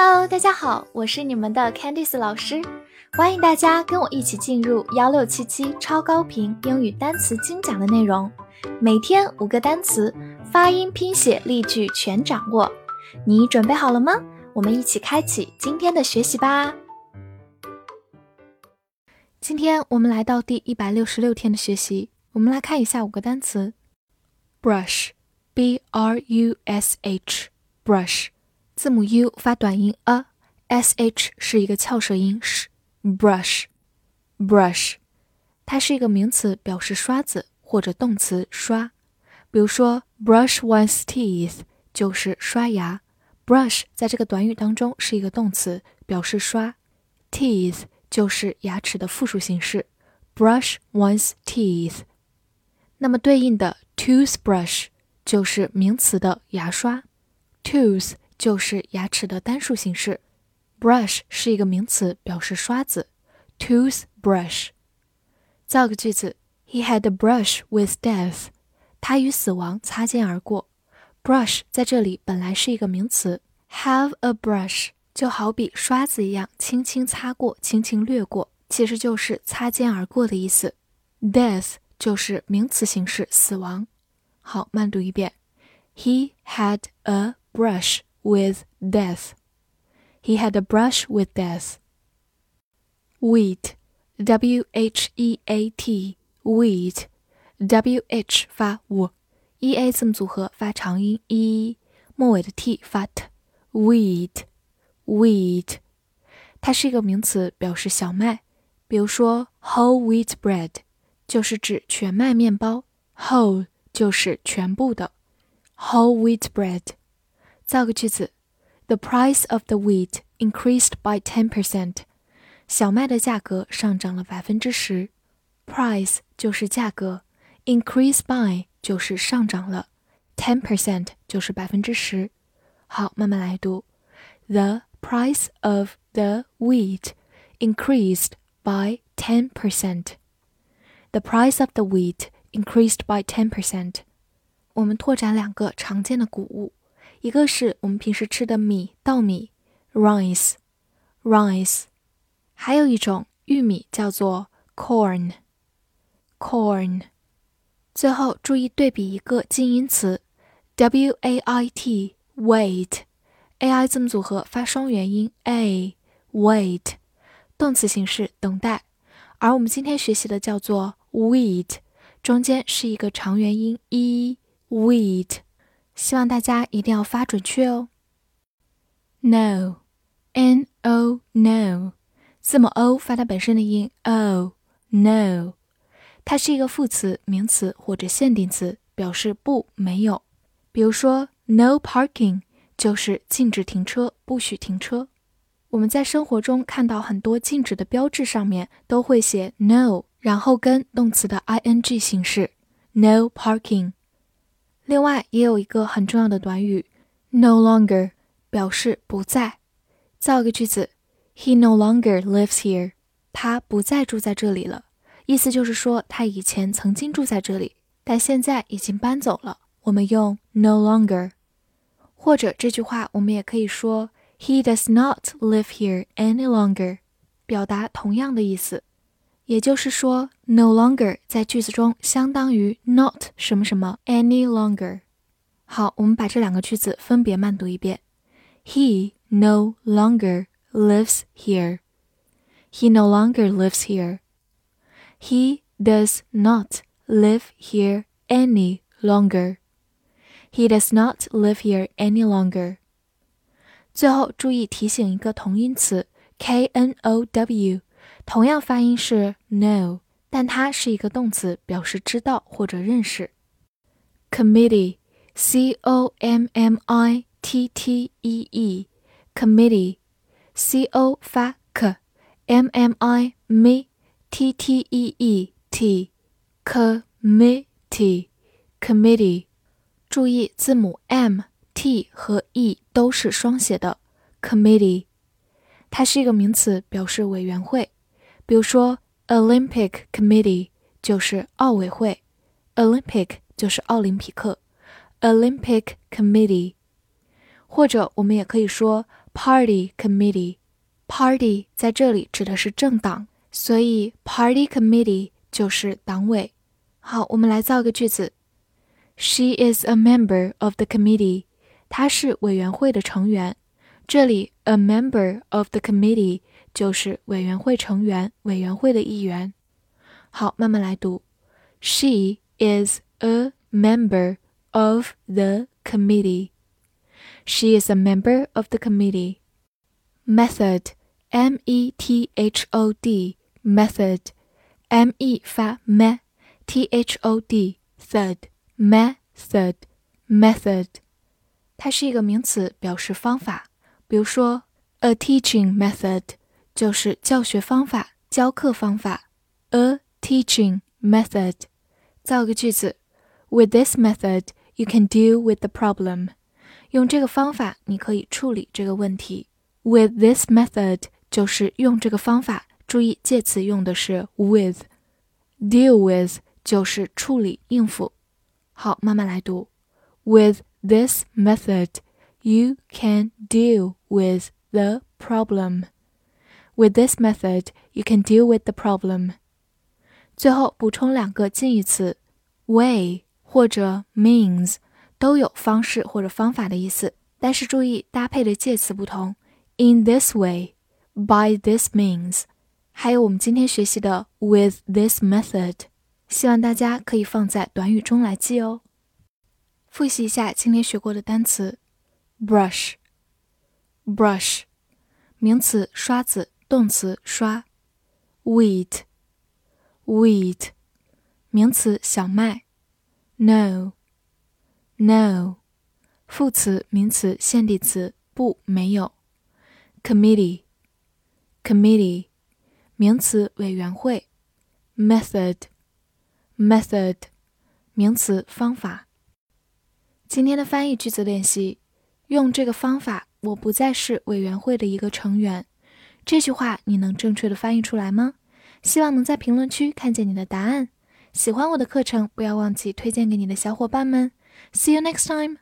Hello，大家好，我是你们的 Candice 老师，欢迎大家跟我一起进入幺六七七超高频英语单词精讲的内容，每天五个单词，发音、拼写、例句全掌握，你准备好了吗？我们一起开启今天的学习吧。今天我们来到第一百六十六天的学习，我们来看一下五个单词：brush，b r u s h，brush。字母 u 发短音 a，sh 是一个翘舌音 sh，brush，brush，它是一个名词，表示刷子或者动词刷。比如说 brush one's teeth 就是刷牙，brush 在这个短语当中是一个动词，表示刷，teeth 就是牙齿的复数形式，brush one's teeth。那么对应的 toothbrush 就是名词的牙刷，tooth。就是牙齿的单数形式，brush 是一个名词，表示刷子，toothbrush。造个句子：He had a brush with death。他与死亡擦肩而过。brush 在这里本来是一个名词，have a brush 就好比刷子一样，轻轻擦过，轻轻掠过，其实就是擦肩而过的意思。death 就是名词形式，死亡。好，慢读一遍：He had a brush。with death. He had a brush with death. Wheat, W H E A T, wheat, W H 发 w，E A 字母组合发长音 e，末尾的 t 发 t，wheat, wheat，它是一个名词，表示小麦。比如说 whole wheat bread 就是指全麦面包，whole 就是全部的，whole wheat bread。 造个句子：The price of the wheat increased by ten percent。小麦的价格上涨了百分之十。Price 就是价格，increase by 就是上涨了，ten percent 就是百分之十。好，慢慢来读：The price of the wheat increased by ten percent. The price of the wheat increased by ten percent. 我们拓展两个常见的谷物。 一个是我们平时吃的米稻米，rice，rice，还有一种玉米叫做 corn，corn。最后注意对比一个近音词，w a i t，wait，a i 字母组合发双元音 a，wait，动词形式等待。而我们今天学习的叫做 wheat，中间是一个长元音 e，wheat。希望大家一定要发准确哦。No，n o no，字母 o 发它本身的音 o，no，它是一个副词、名词或者限定词，表示不、没有。比如说，no parking 就是禁止停车，不许停车。我们在生活中看到很多禁止的标志，上面都会写 no，然后跟动词的 ing 形式，no parking。另外，也有一个很重要的短语，no longer，表示不再。造个句子：He no longer lives here。他不再住在这里了。意思就是说，他以前曾经住在这里，但现在已经搬走了。我们用 no longer。或者这句话，我们也可以说：He does not live here any longer，表达同样的意思。也就是说，no longer 在句子中相当于 not 什么什么 any longer。好，我们把这两个句子分别慢读一遍。He no longer lives here. He no longer lives here. He does not live here any longer. He does not live here any longer. 最后注意提醒一个同音词 k n o w。 同样发音是 know，但它是一个动词，表示知道或者认识。committee，c o m m i t t e e，committee，c o 发 k，m m i m t t e e t，committee，committee，注意字母 m、t 和 e 都是双写的。committee，它是一个名词，表示委员会。比如说，Olympic Committee 就是奥委会，Olympic 就是奥林匹克，Olympic Committee。或者我们也可以说 party committee。party 在这里指的是政党，所以 party committee 就是党委。好，我们来造个句子：She is a member of the committee。她是委员会的成员。这里 a member of the committee 就是委员会成员，委员会的一员。好，慢慢来读。She is a member of the committee. She is a member of the committee. Method, M E T H O D, method, M E 发 me, T H O D, third, method, method. 它是一个名词，表示方法。比如说，a teaching method 就是教学方法、教课方法。a teaching method，造个句子：With this method, you can deal with the problem。用这个方法，你可以处理这个问题。With this method 就是用这个方法，注意介词用的是 with。Deal with 就是处理、应付。好，慢慢来读。With this method, you can deal with the problem. With this method, you can deal with the problem. 最后补充两个近义词，way 或者 means 都有方式或者方法的意思，但是注意搭配的介词不同。In this way, by this means，还有我们今天学习的 with this method，希望大家可以放在短语中来记哦。复习一下今天学过的单词：brush，brush，名词刷子， 动词刷。；wheat。wheat，名词小麦。；no，no，副词名词限定词不没有。；committee，committee，名词委员会。；method，method，名词方法。今天的翻译句子练习，用这个方法，我不再是委员会的一个成员。这句话你能正确的翻译出来吗？希望能在评论区看见你的答案。喜欢我的课程，不要忘记推荐给你的小伙伴们。See you next time.